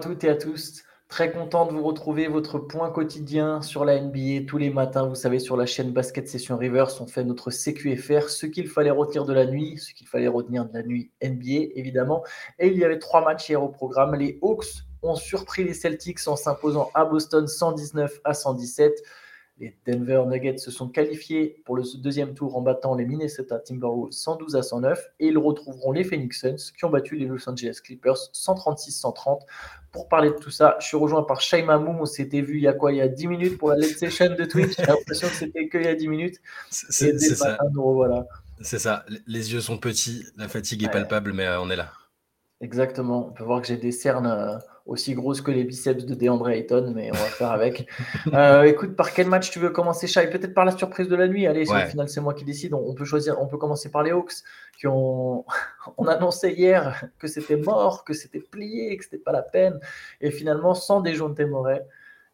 toutes et à tous. Très content de vous retrouver, votre point quotidien sur la NBA tous les matins. Vous savez, sur la chaîne Basket Session Rivers, on fait notre CQFR, ce qu'il fallait retenir de la nuit, ce qu'il fallait retenir de la nuit NBA, évidemment. Et il y avait trois matchs hier au programme. Les Hawks ont surpris les Celtics en s'imposant à Boston 119 à 117. Les Denver Nuggets se sont qualifiés pour le deuxième tour en battant les Minnesota Timberwolves 112 à 109 et ils retrouveront les Phoenix Suns qui ont battu les Los Angeles Clippers 136-130. Pour parler de tout ça, je suis rejoint par Shaima Moum. On s'était vu il y a quoi? Il y a 10 minutes pour la late session de Twitch. J'ai l'impression que c'était qu'il y a 10 minutes. C'est ça. voilà. C'est ça. Les yeux sont petits, la fatigue est palpable, mais euh, on est là. Exactement. On peut voir que j'ai des cernes euh, aussi grosses que les biceps de DeAndre Ayton, mais on va faire avec. Euh, écoute, par quel match tu veux commencer, Shai Peut-être par la surprise de la nuit. Allez, au final, c'est moi qui décide. On, peut choisir. On peut commencer par les Hawks, qui ont on annonçait hier que c'était mort, que c'était plié, que c'était pas la peine. Et finalement, sans Dejounte Murray,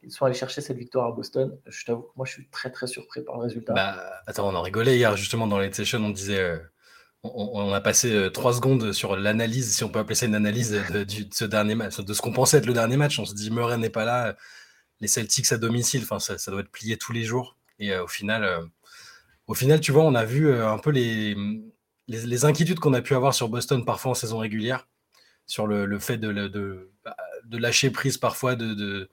ils sont allés chercher cette victoire à Boston. Je t'avoue que moi, je suis très très surpris par le résultat. Bah, attends, on en rigolait hier justement dans les sessions. On disait. Euh, on, a passé euh, trois secondes sur l'analyse, si on peut appeler ça une analyse de, ce dernier match, de ce qu'on pensait être le dernier match. On se dit Murray n'est pas là, les Celtics à domicile, enfin ça, doit être plié tous les jours. Et euh, au final, euh, au final, tu vois, on a vu un peu les, les, inquiétudes qu'on a pu avoir sur Boston parfois en saison régulière, sur le, fait de, de, de, lâcher prise parfois, de,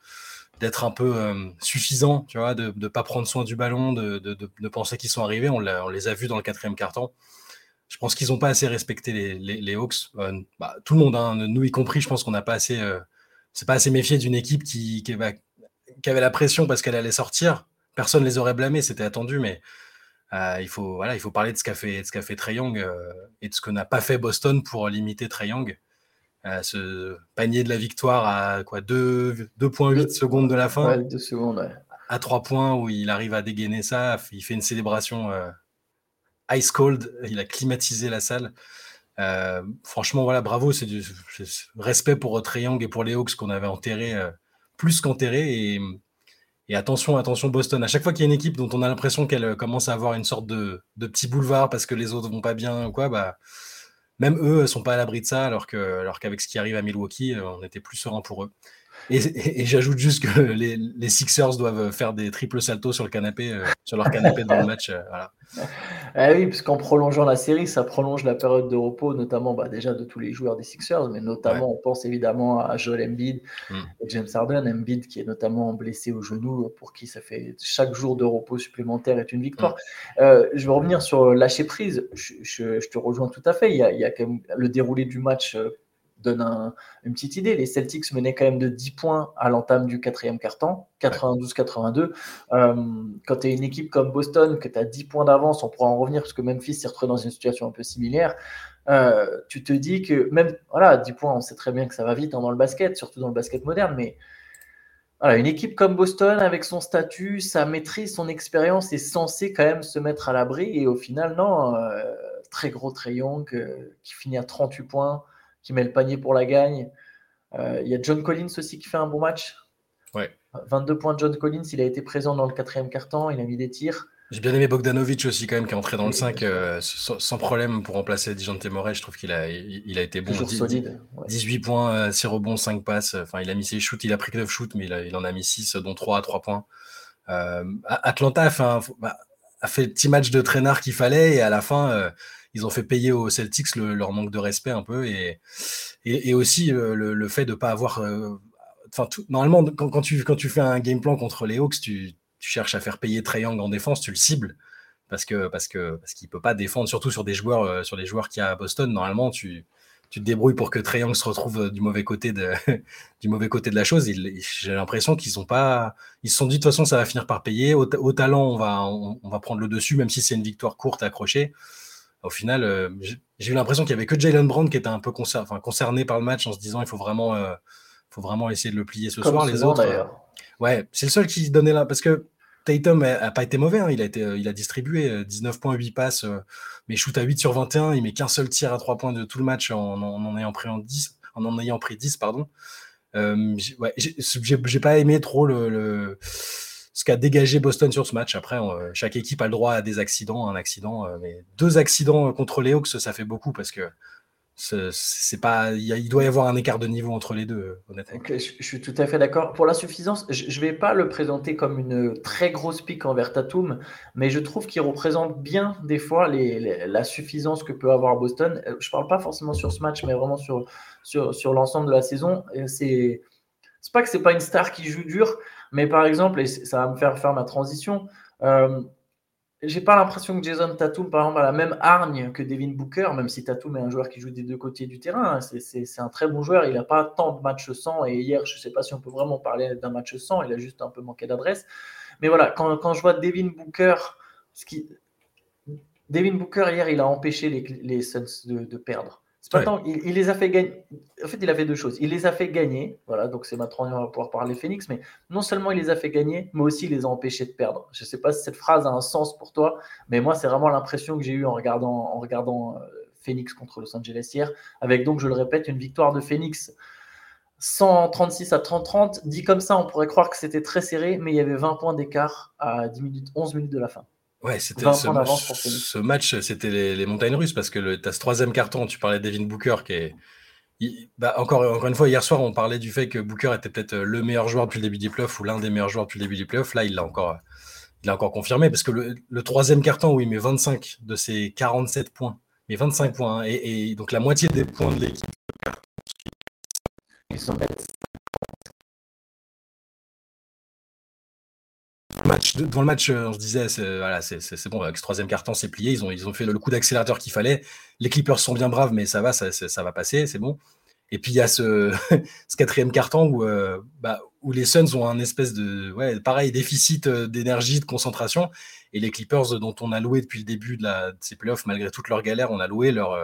d'être un peu suffisant, tu vois, de ne pas prendre soin du ballon, de, de penser qu'ils sont arrivés. On, on, les a vus dans le quatrième carton. Je pense qu'ils n'ont pas assez respecté les, les, Hawks. Euh, bah, tout le monde, hein, nous y compris, je pense qu'on n'a pas assez, euh, c'est pas assez méfié d'une équipe qui, qui, avait la pression parce qu'elle allait sortir. Personne les aurait blâmés, c'était attendu, mais euh, il faut voilà, il faut parler de ce qu'a fait, ce qu'a fait Trey Young et de ce que n'a pas fait Boston pour limiter Trey Young. ce panier de la victoire à quoi 2,8 secondes de la fin? Ouais, secondes, À 3 points où il arrive à dégainer ça, il fait une célébration ice cold, il a climatisé la salle. Euh, franchement, voilà, bravo, c'est du respect pour Triangle et pour les Hawks qu'on avait enterré euh, plus qu'enterré. Et, attention, attention, Boston. À chaque fois qu'il y a une équipe dont on a l'impression qu'elle euh, commence à avoir une sorte de, de, petit boulevard parce que les autres vont pas bien ou quoi, bah, même eux sont pas à l'abri de ça, alors que, alors qu'avec ce qui arrive à Milwaukee, on était plus serein pour eux. Et, j'ajoute juste que les, les, Sixers doivent faire des triples saltos sur le canapé, sur leur canapé dans le match. voilà. Ah oui, parce qu'en prolongeant la série, ça prolonge la période de repos, notamment bah, déjà de tous les joueurs des Sixers, mais notamment on pense évidemment à Joel Embiid mm. et James Harden. Embiid qui est notamment blessé au genou, pour qui ça fait chaque jour de repos supplémentaire est une victoire. Mm. Euh, je vais revenir sur lâcher prise. Je, te rejoins tout à fait. Il y a, il y a quand même le déroulé du match donne une petite idée. Les Celtics menaient quand même de 10 points à l'entame du quatrième quart-temps, 92-82. Euh, quand tu es une équipe comme Boston, que tu as 10 points d'avance, on pourra en revenir parce que Memphis s'est retrouvé dans une situation un peu similaire. Euh, tu te dis que même, voilà, 10 points, on sait très bien que ça va vite hein, dans le basket, surtout dans le basket moderne, mais voilà, une équipe comme Boston, avec son statut, sa maîtrise, son expérience, est censée quand même se mettre à l'abri. Et au final, non, euh, très gros Trey Young qui finit à 38 points qui met le panier pour la gagne. Euh, il y a John Collins aussi qui fait un bon match. Ouais. 22 points de John Collins, il a été présent dans le quatrième quart-temps, il a mis des tirs. J'ai bien aimé Bogdanovic aussi quand même, qui est entré dans le 5 euh, sans, problème pour remplacer Dijon Temoret. Je trouve qu'il a, il, a été bon. 10, solide. 18 points, 6 euh, rebonds, 5 passes. Enfin, il a mis ses shoots, il a pris 9 shoots, mais il, en a mis 6, dont 3 à 3 points. Atlanta a fait, un, bah, a fait, le petit match de traînard qu'il fallait et à la fin, ils ont fait payer aux Celtics leur manque de respect un peu et, et, aussi euh, le, fait de ne pas avoir. Euh, enfin, normalement, quand, tu, quand tu fais un game plan contre les Hawks, tu, cherches à faire payer Young en défense, tu le cibles parce que parce que parce qu'il peut pas défendre, surtout sur des joueurs euh, sur les joueurs qu'il y a à Boston. Normalement, tu tu te débrouilles pour que Young se retrouve du mauvais côté de, du mauvais côté de la chose. J'ai l'impression qu'ils sont pas, ils se sont dit de toute façon ça va finir par payer. Au, talent, on va, on, va prendre le dessus, même si c'est une victoire courte accrochée au final, euh, j'ai eu l'impression qu'il y avait que Jalen Brown qui était un peu concerné par le match en se disant il faut vraiment, euh, faut vraiment essayer de le plier ce soir. Les autres, euh, ouais, c'est le seul qui donnait là parce que Tatum n'a pas été mauvais, hein. il, a été, il a distribué 19 points, 8 passes, mais shoot à 8 sur 21, il met qu'un seul tir à 3 points de tout le match en en, ayant pris en 10, en en ayant pris 10, pardon. ouais, j'ai pas aimé trop le ce qu'a dégagé Boston sur ce match. Après, chaque équipe a le droit à des accidents, un accident, euh, mais deux accidents euh, contre les ça fait beaucoup parce que c'est pas, il doit y avoir un écart de niveau entre les deux, honnêtement. je, suis tout à fait d'accord. Pour la suffisance, je ne vais pas le présenter comme une très grosse pique envers Tatum, mais je trouve qu'il représente bien des fois la suffisance que peut avoir Boston. Euh, je parle pas forcément sur ce match, mais vraiment sur, sur, sur l'ensemble de la saison. C'est pas que c'est pas une star qui joue dur, mais par exemple, et ça va me faire faire ma transition. Euh, j'ai pas l'impression que Jason Tatum, par exemple, a la même hargne que Devin Booker, même si Tatum est un joueur qui joue des deux côtés du terrain. C'est un très bon joueur. Il n'a pas tant de matchs sans. Et hier, je ne sais pas si on peut vraiment parler d'un match sans. Il a juste un peu manqué d'adresse. Mais voilà, quand, je vois Devin Booker, ce qui... Devin Booker, hier, il a empêché les, Suns de perdre il, les a fait gagner. En fait, il a fait deux choses. Il les a fait gagner. Voilà, donc c'est maintenant on va pouvoir parler Phoenix. Mais non seulement il les a fait gagner, mais aussi il les a empêchés de perdre. Je ne sais pas si cette phrase a un sens pour toi, mais moi, c'est vraiment l'impression que j'ai eue en regardant, en regardant euh, Phoenix contre Los Angeles hier. Avec donc, je le répète, une victoire de Phoenix 136 à 30-30. Dit comme ça, on pourrait croire que c'était très serré, mais il y avait 20 points d'écart à 10 minutes, 11 minutes de la fin. Ouais, c'était ce, match, c'était les, montagnes russes parce que tu as ce troisième carton, tu parlais de Devin Booker qui est. bah encore, encore une fois, hier soir, on parlait du fait que Booker était peut-être le meilleur joueur depuis le début des playoffs ou l'un des meilleurs joueurs depuis le début des playoffs. Là, il l'a encore, il a encore confirmé parce que le, troisième carton où il met 25 de ses 47 points, mais 25 points, hein, et, donc la moitié des points de l'équipe. Ils sont match, dans le match, euh, on se disait, c'est voilà, bon, avec ce troisième carton, c'est plié. Ils ont, ils ont fait le, coup d'accélérateur qu'il fallait. Les Clippers sont bien braves, mais ça va, ça, ça va passer, c'est bon. Et puis il y a ce, ce quatrième carton où, euh, bah, où les Suns ont un espèce de, ouais, pareil, déficit euh, d'énergie, de concentration. Et les Clippers, dont on a loué depuis le début de, la, de ces playoffs, malgré toutes leurs galères, on a loué leur,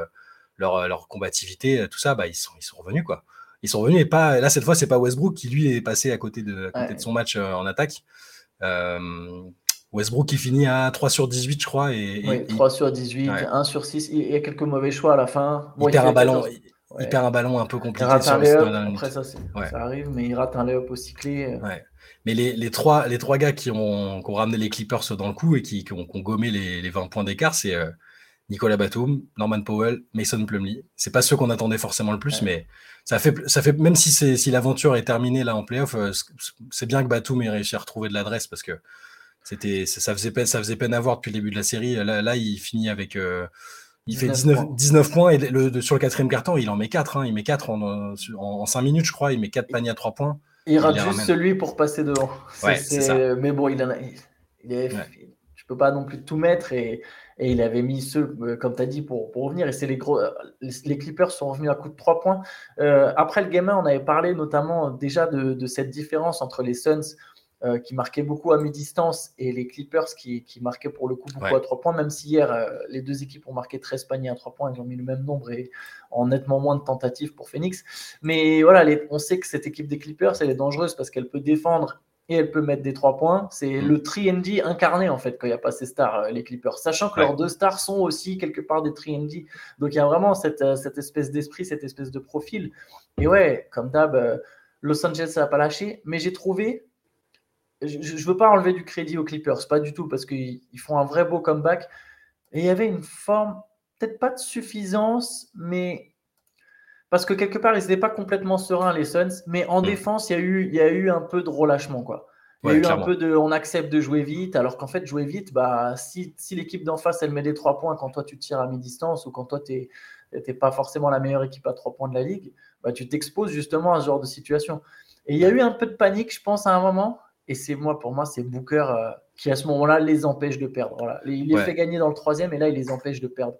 leur, leur combativité, tout ça, bah, ils, sont, ils sont revenus. quoi. Ils sont revenus et pas, là, cette fois, c'est pas Westbrook qui lui est passé à côté de, à côté de son match en attaque. Euh, Westbrook qui finit à 3 sur 18, je crois. Et, oui, 3 sur 18, 1 sur 6. Il y a quelques mauvais choix à la fin. il, perd un ballon, il, perd un ballon un peu compliqué. Il rate un Après, ça, ça, arrive, mais il rate un layup aussi clé. Mais les, les, trois, les trois gars qui ont, qui ont, ramené les Clippers dans le coup et qui, qui, ont, gommé les, les, 20 points d'écart, c'est euh, Nicolas Batum, Norman Powell, Mason Plumlee. C'est pas ceux qu'on attendait forcément le plus, mais ça fait, ça fait même si, si l'aventure est terminée là en playoff, euh, c'est bien que Batum ait réussi à retrouver de l'adresse parce que c'était, ça, faisait peine, ça faisait peine à voir depuis le début de la série. Là, là il finit avec. Euh, il fait 19, 19 points et le, sur le quatrième carton, il en met 4. Hein. il met 4 en, en, 5 minutes, je crois. Il met 4 paniers à 3 points. Il rate juste celui pour passer devant. Mais bon, il en a. Il je peux pas non plus tout mettre et et il avait mis ceux, euh, comme tu as dit, pour, pour revenir. Et c'est les gros. Euh, les Clippers sont revenus à coup de 3 points. Euh, après le gamin, on avait parlé notamment déjà de, cette différence entre les Suns qui marquaient beaucoup à mi-distance et les Clippers qui, qui, marquaient pour le coup beaucoup à 3 points, même si hier, les deux équipes ont marqué 13 paniers à 3 points, ils ont mis le même nombre et en nettement moins de tentatives pour Phoenix. Mais voilà, on sait que cette équipe des Clippers, elle est dangereuse parce qu'elle peut défendre et elle peut mettre des trois points. C'est mm. le 3D incarné en fait quand il n'y a pas ces stars, euh, les Clippers. Sachant que leurs deux stars sont aussi quelque part des 3D. Donc il y a vraiment cette, euh, cette espèce d'esprit, cette espèce de profil. Et ouais, comme d'hab, euh, Los Angeles n'a pas lâché. Mais j'ai trouvé, je ne veux pas enlever du crédit aux Clippers, pas du tout, parce qu'ils font un vrai beau comeback. Et il y avait une forme, peut-être pas de suffisance, mais parce que quelque part, ils n'étaient pas complètement sereins, les Suns, mais en mm. défense, il y, a eu, il y a eu un peu de relâchement. Quoi. Il y a eu un peu de on accepte de jouer vite, alors qu'en fait, jouer vite, bah, si, si l'équipe d'en face, elle met des trois points quand toi tu tires à mi-distance ou quand toi tu n'es pas forcément la meilleure équipe à trois points de la ligue, bah, tu t'exposes justement à ce genre de situation. Et il y a eu un peu de panique, je pense, à un moment. Et c'est moi, pour moi, c'est Booker euh, qui, à ce moment-là, les empêche de perdre. Voilà. Il les fait gagner dans le troisième et là, il les empêche de perdre.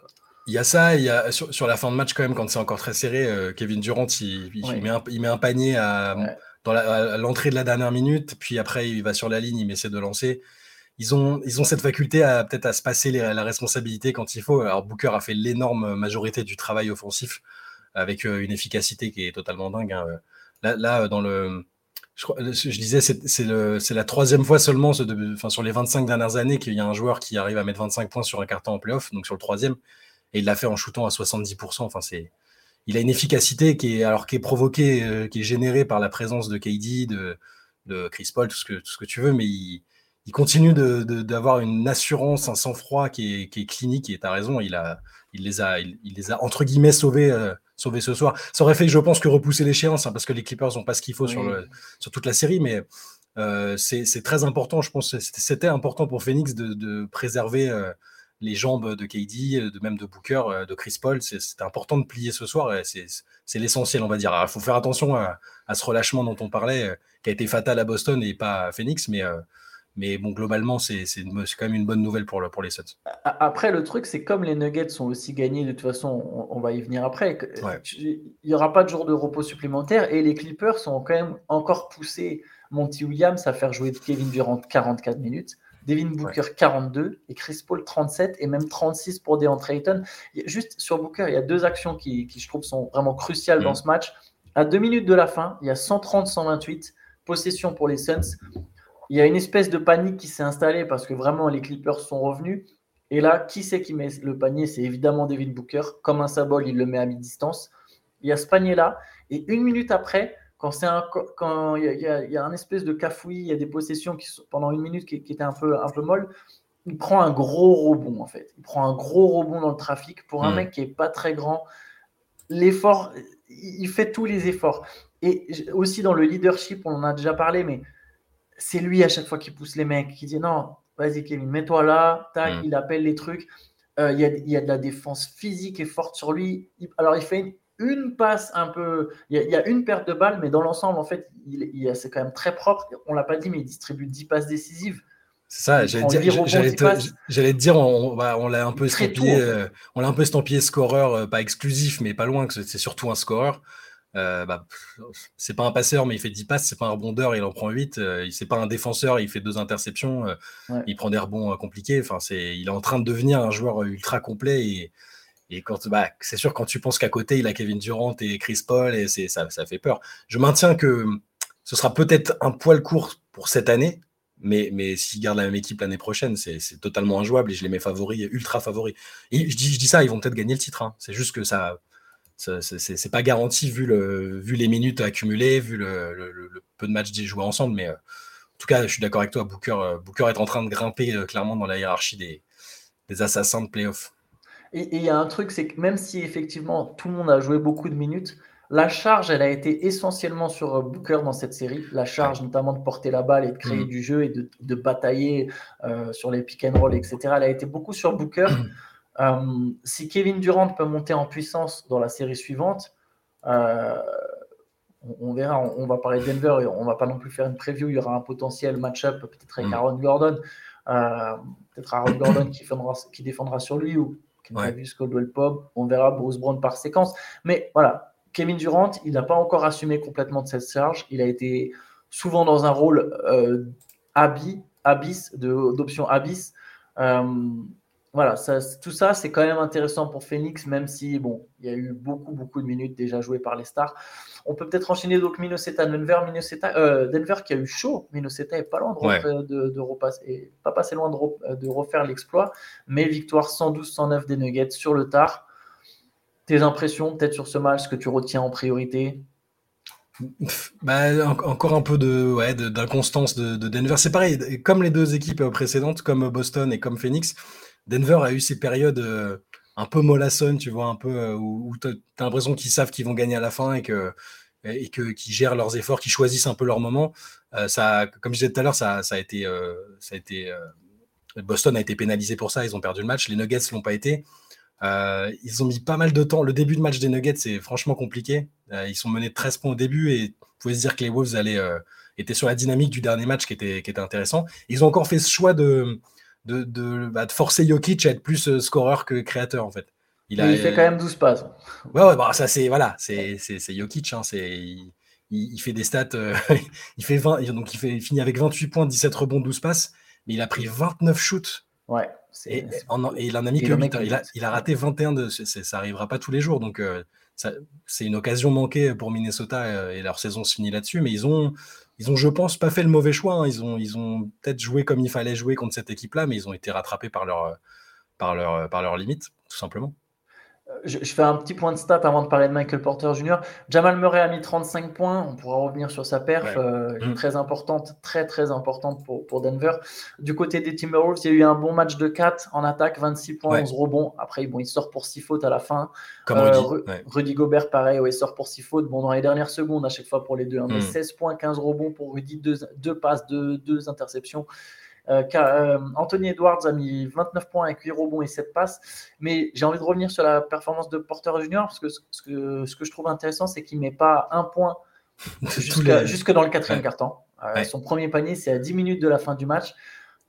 Il y a ça, il y a sur, la fin de match quand même, quand c'est encore très serré, euh, Kevin Durant, il, met un, il, met un, panier à, dans l'entrée de la dernière minute, puis après il va sur la ligne, il essaie de lancer. Ils ont, ils ont cette faculté à peut-être à se passer la responsabilité quand il faut. Alors Booker a fait l'énorme majorité du travail offensif avec euh, une efficacité qui est totalement dingue. Hein. Là, là, dans le, je, je disais, c'est la troisième fois seulement, enfin, sur les 25 dernières années, qu'il y a un joueur qui arrive à mettre 25 points sur un carton en playoff, donc sur le troisième et il l'a fait en shootant à 70%. Enfin, c'est, il a une efficacité qui est, alors, qui est provoquée, euh, qui est générée par la présence de KD, de, de Chris Paul, tout ce que, tout ce que tu veux, mais il, il continue d'avoir une assurance, un sang-froid qui est, qui est, clinique. Et tu as raison, il, a, il, les a, il, les a, entre guillemets, sauvés, euh, sauvés ce soir. Ça aurait fait, je pense, que repousser l'échéance, hein, parce que les Clippers n'ont pas ce qu'il faut sur, le, sur toute la série. Mais euh, c'est très important, je pense. C'était important pour Phoenix de, de préserver euh, les jambes de KD, de même de Booker, de Chris Paul. C'était important de plier ce soir. C'est l'essentiel, on va dire. Il faut faire attention à, à, ce relâchement dont on parlait, qui a été fatal à Boston et pas à Phoenix. Mais mais bon, globalement, c'est quand même une bonne nouvelle pour, le, pour les Suns. Après, le truc, c'est comme les Nuggets sont aussi gagnés, de toute façon, on, va y venir après. Il n'y aura pas de jour de repos supplémentaire et les Clippers sont quand même encore poussés Monty Williams à faire jouer Kevin Durant 44 minutes. Devin Booker 42 et Chris Paul 37 et même 36 pour DeAndre Ayton. Juste sur Booker, il y a deux actions qui, qui je trouve sont vraiment cruciales dans mm. ce match. À deux minutes de la fin, il y a 130-128 possession pour les Suns il y a une espèce de panique qui s'est installée parce que vraiment les Clippers sont revenus. Et là, qui c'est qui met le panier? C'est évidemment David Booker. Comme un symbole, il le met à mi-distance. Il y a ce panier-là. Et une minute après, quand c'est un, quand il y, a, il y, a, un espèce de cafouillis, il y a des possessions qui sont, pendant une minute qui, étaient un peu, un peu molles, il prend un gros rebond en fait. Il prend un gros rebond dans le trafic pour un hmm. mec qui est pas très grand. L'effort, il fait tous les efforts. Et aussi dans le leadership, on en a déjà parlé, mais c'est lui à chaque fois qui pousse les mecs, qui dit non, vas-y Kevin, mets-toi là, tac, mm. il appelle les trucs. Euh, il y, a, de la défense physique et forte sur lui. alors il fait une, passe un peu, il y, a, une perte de balle, mais dans l'ensemble, en fait, il, c'est quand même très propre. On l'a pas dit, mais il distribue 10 passes décisives. C'est ça, j'allais te, dire, on, on l'a un peu estampillé, euh, on l'a un peu estampillé scoreur, euh, pas exclusif, mais pas loin, que c'est surtout un scoreur. Euh, bah, c'est pas un passeur, mais il fait 10 passes, c'est pas un rebondeur, il en prend 8. Euh, c'est pas un défenseur, il fait deux interceptions, euh, il prend des rebonds compliqués. Enfin, c'est, il est en train de devenir un joueur ultra complet. Et, et bah, c'est sûr, quand tu penses qu'à côté, il a Kevin Durant et Chris Paul, et c'est, ça, fait peur. Je maintiens que ce sera peut-être un poil court pour cette année, mais, mais s'ils gardent la même équipe l'année prochaine, c'est, totalement injouable et je les mets favoris, ultra favoris. Et je dis, ça, ils vont peut-être gagner le titre. Hein. C'est juste que ça c'est pas garanti vu, le, vu les minutes accumulées, vu le, peu de matchs joués ensemble. Mais euh, en tout cas, je suis d'accord avec toi, Booker, euh, est en train de grimper euh, clairement dans la hiérarchie des, des assassins de playoff. Et il y a un truc, c'est que même si effectivement tout le monde a joué beaucoup de minutes, la charge, elle a été essentiellement sur Booker dans cette série. La charge, notamment de porter la balle et de créer mm. du jeu et de, de batailler sur les pick and roll, etc. Elle a été beaucoup sur Booker. Euh, si Kevin Durant peut monter en puissance dans la série suivante, euh, on, verra. On, va parler de Denver et on va pas non plus faire une preview. Il y aura un potentiel match-up peut-être avec mm. Aaron Gordon. Euh, peut-être Aaron Gordon qui, qui défendra sur lui ou Travis Caldwell Pop. On verra Bruce Brown par séquence. Mais voilà, Kevin Durant, il n'a pas encore assumé complètement de cette charge. Il a été souvent dans un rôle euh, abyss, d'option abyss voilà, tout ça, c'est quand même intéressant pour Phoenix, même si, bon, il y a eu beaucoup, beaucoup de minutes déjà jouées par les stars. On peut peut-être enchaîner donc Minnesota, Denver, Minnesota, euh, Denver qui a eu chaud. Minnesota est pas loin de, repasser, pas passé loin de, refaire l'exploit, mais victoire 112-109 des Nuggets sur le tard. Tes impressions peut-être sur ce match, ce que tu retiens en priorité? Bah, encore un peu de ouais, d'inconstance de, de, Denver. C'est pareil, comme les deux équipes précédentes, comme Boston et comme Phoenix, Denver a eu ces périodes euh, un peu mollassonnes, tu vois, un peu euh, où, tu as, l'impression qu'ils savent qu'ils vont gagner à la fin et que et qui gèrent leurs efforts, qui choisissent un peu leur moment. Euh, ça, comme je disais tout à l'heure, ça, ça, a été, ça a été Boston a été pénalisé pour ça. Ils ont perdu le match. Les Nuggets l'ont pas été. ils ont mis pas mal de temps. Le début de match des Nuggets, c'est franchement compliqué. ils sont menés de 13 points au début et vous pouvez se dire que les Wolves allaient, étaient sur la dynamique du dernier match qui était, qui était intéressant. Ils ont encore fait ce choix de, bah, de, forcer Jokic à être plus euh, scoreur que créateur en fait. Il, a, il fait quand même 12 passes. Ouais, ouais bah, ça c'est voilà, c'est Jokic, hein, il, il, fait des stats, euh, il fait 20, donc il, fait, il finit avec 28 points, 17 rebonds, 12 passes, mais il a pris 29 shoots. Ouais. Et, il en a mis que 8. Hein. Il a, il a raté 21 de. Ça arrivera pas tous les jours. Donc, euh, c'est une occasion manquée pour Minnesota et leur saison se finit là-dessus. Mais ils ont, ils ont, je pense, pas fait le mauvais choix. Hein. Ils ont, ils ont peut-être joué comme il fallait jouer contre cette équipe-là, mais ils ont été rattrapés par par leur, par leurs limites, tout simplement. Je, fais un petit point de stat avant de parler de Michael Porter Jr. Jamal Murray a mis 35 points. On pourra revenir sur sa perf, euh, mm. très importante, très très importante pour, pour, Denver. Du côté des Timberwolves, il y a eu un bon match de 4 en attaque, 26 points, 11 rebonds. Après, bon, il sort pour 6 fautes à la fin. Comme euh, Rudy. Gobert, pareil, il sort pour 6 fautes. Bon, dans les dernières secondes, à chaque fois pour les deux, 16 hein, mm. points, 15 rebonds pour Rudy, 2 passes, 2 interceptions. Euh, euh, Anthony Edwards a mis 29 points avec 8 rebonds et 7 passes. Mais j'ai envie de revenir sur la performance de Porter Junior parce que ce, que, ce que je trouve intéressant, c'est qu'il ne met pas un point jusque dans le quatrième quart-temps. Euh, son premier panier, c'est à 10 minutes de la fin du match,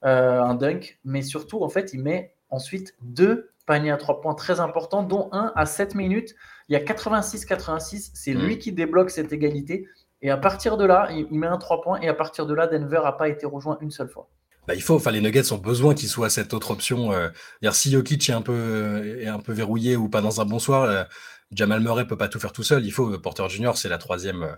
un dunk. Mais surtout, en fait, il met ensuite deux paniers à 3 points très importants, dont un à 7 minutes. Il y a 86-86. C'est lui mm. qui débloque cette égalité. Et à partir de là, il, il met un 3 points. Et à partir de là, Denver n'a pas été rejoint une seule fois. Bah, il faut, enfin, les Nuggets ont besoin qu'il soit cette autre option. Euh, si Jokic est un peu, est un peu verrouillé ou pas dans un bon soir, euh, Jamal Murray peut pas tout faire tout seul. Il faut Porter Junior, c'est la troisième, euh,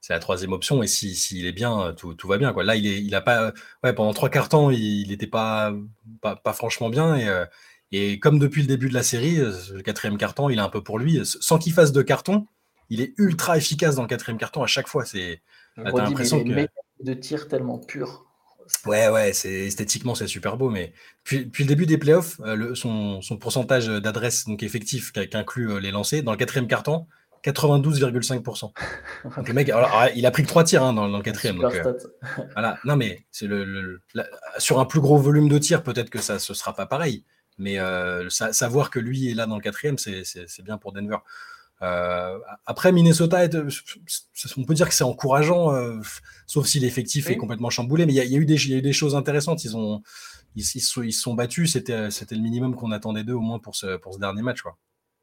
c'est la troisième option. Et s'il si, est bien, tout, tout, va bien. Quoi. Là, il est, il a pas, ouais, pendant trois quarts temps, il n'était pas, pas, pas, franchement bien. Et, et comme depuis le début de la série, le quatrième carton, il est un peu pour lui. Sans qu'il fasse de carton, il est ultra efficace dans le quatrième carton à chaque fois. C'est, l'impression que de tir tellement pur. Ouais, ouais, c'est esthétiquement c'est super beau, mais puis, le début des playoffs, euh, son, pourcentage d'adresse donc effectif qui, inclut euh, les lancers dans le quatrième carton, 92,5%. donc le mec, alors, il a pris que trois tirs hein, dans, le quatrième. Donc, euh, voilà, non mais c'est le, sur un plus gros volume de tirs, peut-être que ça ce sera pas pareil, mais savoir que lui est là dans le quatrième, c'est bien pour Denver. Euh, après, Minnesota, on peut dire que c'est encourageant, euh, sauf si l'effectif est complètement chamboulé. Mais il y, a eu des choses intéressantes. Ils ont, ils, se sont battus. C'était, le minimum qu'on attendait d'eux au moins pour ce, pour ce dernier match. Quoi.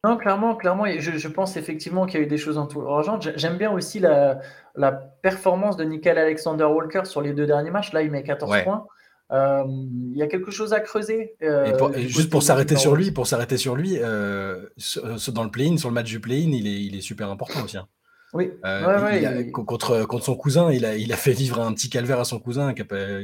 Non, clairement, clairement, je, pense effectivement qu'il y a eu des choses encourageantes. J'aime bien aussi la, la performance de Nickel Alexander Walker sur les deux derniers matchs. Là, il met 14 points. Euh, il y a quelque chose à creuser. Euh, juste pour s'arrêter sur lui, pour s'arrêter sur lui, euh, dans le play-in, sur le match du play-in, il est, il est super important aussi. Hein. Oui. contre, contre son cousin, il a, il a fait vivre un petit calvaire à son cousin,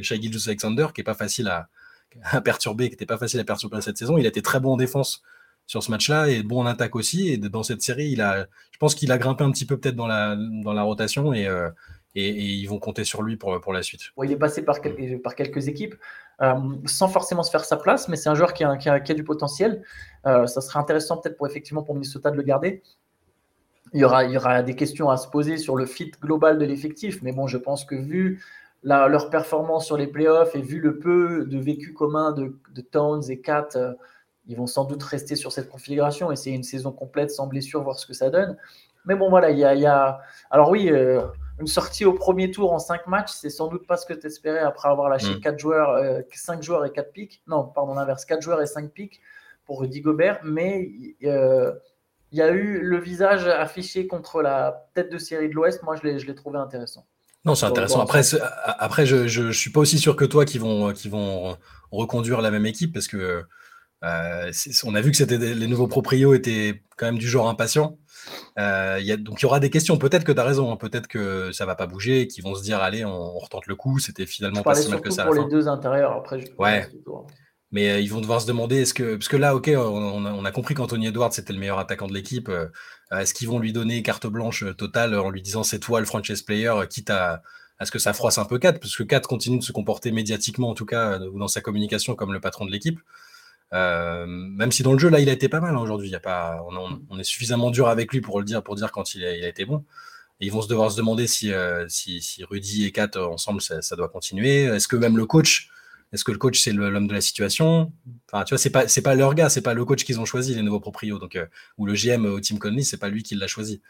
Shai Alexander, qui est pas facile à, à perturber, qui n'était pas facile à perturber cette saison. Il a été très bon en défense sur ce match-là et bon en attaque aussi. Et dans cette série, il a, je pense qu'il a grimpé un petit peu peut-être dans la, dans la rotation et et, ils vont compter sur lui pour, pour la suite. il est passé par, quelques, par quelques équipes euh, sans forcément se faire sa place, mais c'est un joueur qui a, qui a, du potentiel. Euh, ça serait intéressant peut-être pour effectivement pour Minnesota de le garder. Il y, aura, il y aura des questions à se poser sur le fit global de l'effectif, mais bon, je pense que vu leur performance sur les playoffs et vu le peu de vécu commun de, de Towns et Kat, euh, ils vont sans doute rester sur cette configuration, essayer une saison complète sans blessure, voir ce que ça donne. Mais bon, voilà, il y a. Il y a... Alors oui, une sortie au premier tour en 5 matchs, c'est sans doute pas ce que tu espérais après avoir lâché 4 mm. joueurs, 5 euh, joueurs et 4 pics. Non, pardon, l'inverse, 4 joueurs et 5 pics pour Rudy Gobert, mais euh, il y a eu le visage affiché contre la tête de série de l'Ouest. Moi, je l'ai trouvé intéressant. Non, c'est intéressant. Après, après je ne suis pas aussi sûr que toi qu'ils vont, qui vont reconduire la même équipe parce que euh, on a vu que c'était les nouveaux proprios étaient quand même du genre impatient. Euh, y a, donc il y aura des questions. Peut-être que tu as raison. Hein. Peut-être que ça va pas bouger et qu'ils vont se dire allez, on, retente le coup. C'était finalement pas si mal que ça. Pour les deux intérieurs. Après, ouais. Mais euh, ils vont devoir se demander est-ce que parce que là, ok, on, a, compris qu'Anthony Edwards c'était le meilleur attaquant de l'équipe. Est-ce qu'ils vont lui donner carte blanche totale en lui disant c'est toi le franchise player, quitte à, à ce que ça froisse un peu 4 parce que 4 continue de se comporter médiatiquement en tout cas ou dans sa communication comme le patron de l'équipe. Euh, même si dans le jeu, là, il a été pas mal hein, aujourd'hui. a pas, on, est suffisamment dur avec lui pour le dire, pour dire quand il a, il a été bon. ils vont se devoir se demander si, euh, si, si, Rudy et Kat euh, ensemble, ça, ça doit continuer. Est-ce que même le coach, est-ce que le coach c'est l'homme de la situation? Enfin, tu vois, c'est pas c'est pas leur gars, c'est pas le coach qu'ils ont choisi les nouveaux proprios. Donc ou le GM au Team Conley, c'est pas lui qui l'a choisi.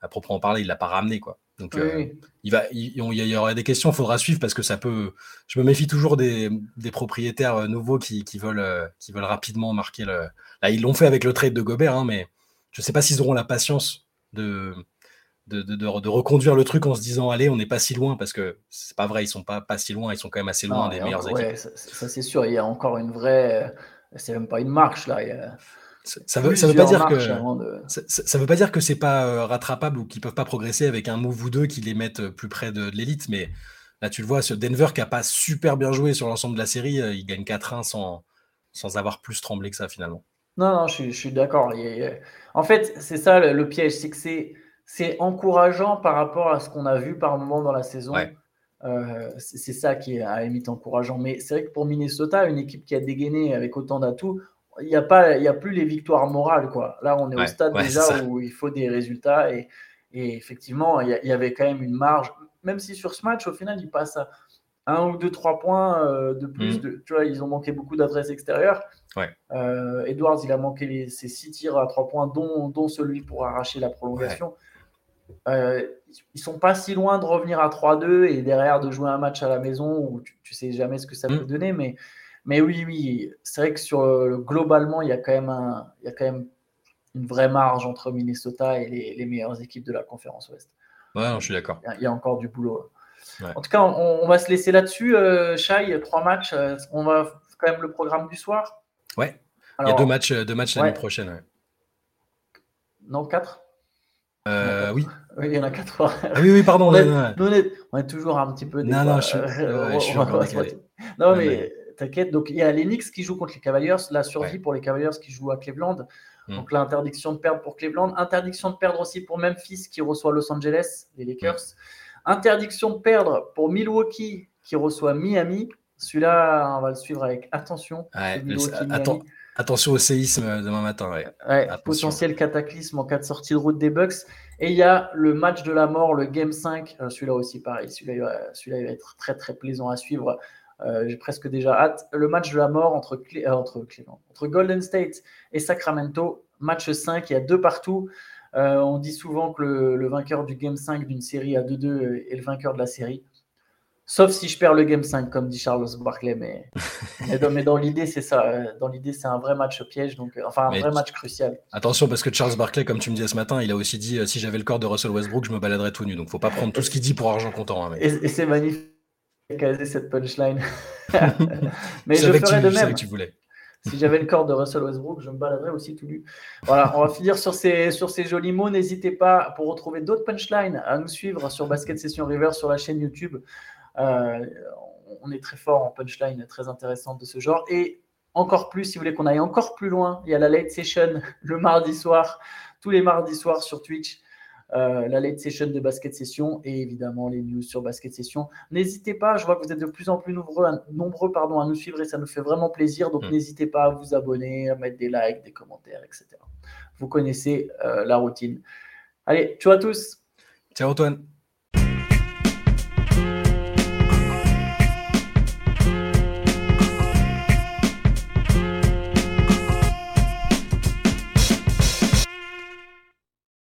À proprement parler, il l'a pas ramené quoi. Donc, euh, il, va, il, y aura des questions, il faudra suivre parce que ça peut. Je me méfie toujours des, propriétaires euh, nouveaux qui, veulent, euh, qui veulent rapidement marquer le. Là, ils l'ont fait avec le trade de Gobert, hein, mais je ne sais pas s'ils auront la patience de de, reconduire le truc en se disant allez, on n'est pas si loin parce que c'est pas vrai, ils sont pas, pas si loin, ils sont quand même assez loin des meilleures équipes. Ça, c'est sûr, il y a encore une vraie. C'est même pas une marche là. Il ça veut, ça veut pas dire que ça, veut pas dire que c'est pas euh, rattrapable ou qu'ils peuvent pas progresser avec un move ou deux qui les mettent euh, plus près de, l'élite, mais là tu le vois, ce Denver qui a pas super bien joué sur l'ensemble de la série, euh, il gagne 4-1 sans, sans avoir plus tremblé que ça finalement. Non, non, je, suis d'accord. En fait, c'est ça le, piège, c'est que c'est encourageant par rapport à ce qu'on a vu par moment dans la saison. Euh, c'est ça qui est à limite encourageant. Mais c'est vrai que pour Minnesota, une équipe qui a dégainé avec autant d'atouts, il n'y a, pas, il y a plus les victoires morales. Quoi. Là, on est au stade déjà où il faut des résultats. Et, effectivement, il y, avait quand même une marge. Même si sur ce match, au final, il passe à un ou deux, trois points euh, de plus. Mm. De, tu vois, ils ont manqué beaucoup d'adresses extérieures. Euh, Edwards, il a manqué les, ses six tirs à trois points, dont, dont celui pour arracher la prolongation. Euh, ils sont pas si loin de revenir à 3-2 et derrière de jouer un match à la maison où tu, tu sais jamais ce que ça peut mm. donner. Mais, mais oui, oui, c'est vrai que sur globalement, il y a quand même un, il y a quand même une vraie marge entre Minnesota et les, meilleures équipes de la conférence Ouest. Ouais, je suis d'accord. Il y, a encore du boulot. En tout cas, on, va se laisser là-dessus. Euh, trois matchs. Euh, on va quand même le programme du soir? Ouais. il y a deux matchs, deux matchs l'année prochaine. Non, quatre? Euh, oui. Oui, il y en a quatre. Ah oui, oui, pardon. on, est, on, est, toujours un petit peu. non, non, je suis, Non, mais t'inquiète. Donc, il y a les Knicks qui jouent contre les Cavaliers. La survie pour les Cavaliers qui jouent à Cleveland. Hmm. Donc, l'interdiction de perdre pour Cleveland. Interdiction de perdre aussi pour Memphis qui reçoit Los Angeles, les Lakers. Hmm. Interdiction de perdre pour Milwaukee qui reçoit Miami. Celui-là, on va le suivre avec attention. attends, Attention au séisme demain matin. Ouais. potentiel cataclysme en cas de sortie de route des Bucks. Et il y a le match de la mort, le Game 5. Euh, celui-là aussi, pareil. Celui-là celui va être très, très plaisant à suivre. Euh, j'ai presque déjà hâte. Le match de la mort entre, euh, entre, entre Golden State et Sacramento. Match 5, il y a deux partout. on dit souvent que le, le vainqueur du Game 5 d'une série à 2-2 est le vainqueur de la série. Sauf si je perds le Game 5, comme dit Charles Barkley. Mais, mais dans, l'idée, c'est ça. Euh, dans l'idée, c'est un vrai match piège. Donc, euh, enfin, un vrai match crucial. Attention, parce que Charles Barkley, comme tu me disais ce matin, il a aussi dit euh, si j'avais le corps de Russell Westbrook, je me baladerais tout nu. Donc, faut pas prendre tout ce qu'il dit pour argent comptant. Hein, et, c'est magnifique caser cette punchline. mais je, de même. tu voulais. si j'avais le corps de Russell Westbrook, je me baladerais aussi tout nu. Voilà, on va finir sur ces, sur ces jolis mots. N'hésitez pas, pour retrouver d'autres punchlines, à nous suivre sur Basket Session River sur la chaîne YouTube. Euh, on est très fort en punchline très intéressante de ce genre. Et encore plus, si vous voulez qu'on aille encore plus loin, il y a la late session le mardi soir, tous les mardis soirs sur Twitch. Euh, la late session de Basket Session et évidemment les news sur Basket Session. N'hésitez pas, je vois que vous êtes de plus en plus nombreux, nombreux pardon, à nous suivre et ça nous fait vraiment plaisir. Donc mm. n'hésitez pas à vous abonner, à mettre des likes, des commentaires, etc. Vous connaissez euh, la routine. Allez, ciao à tous. Ciao Antoine.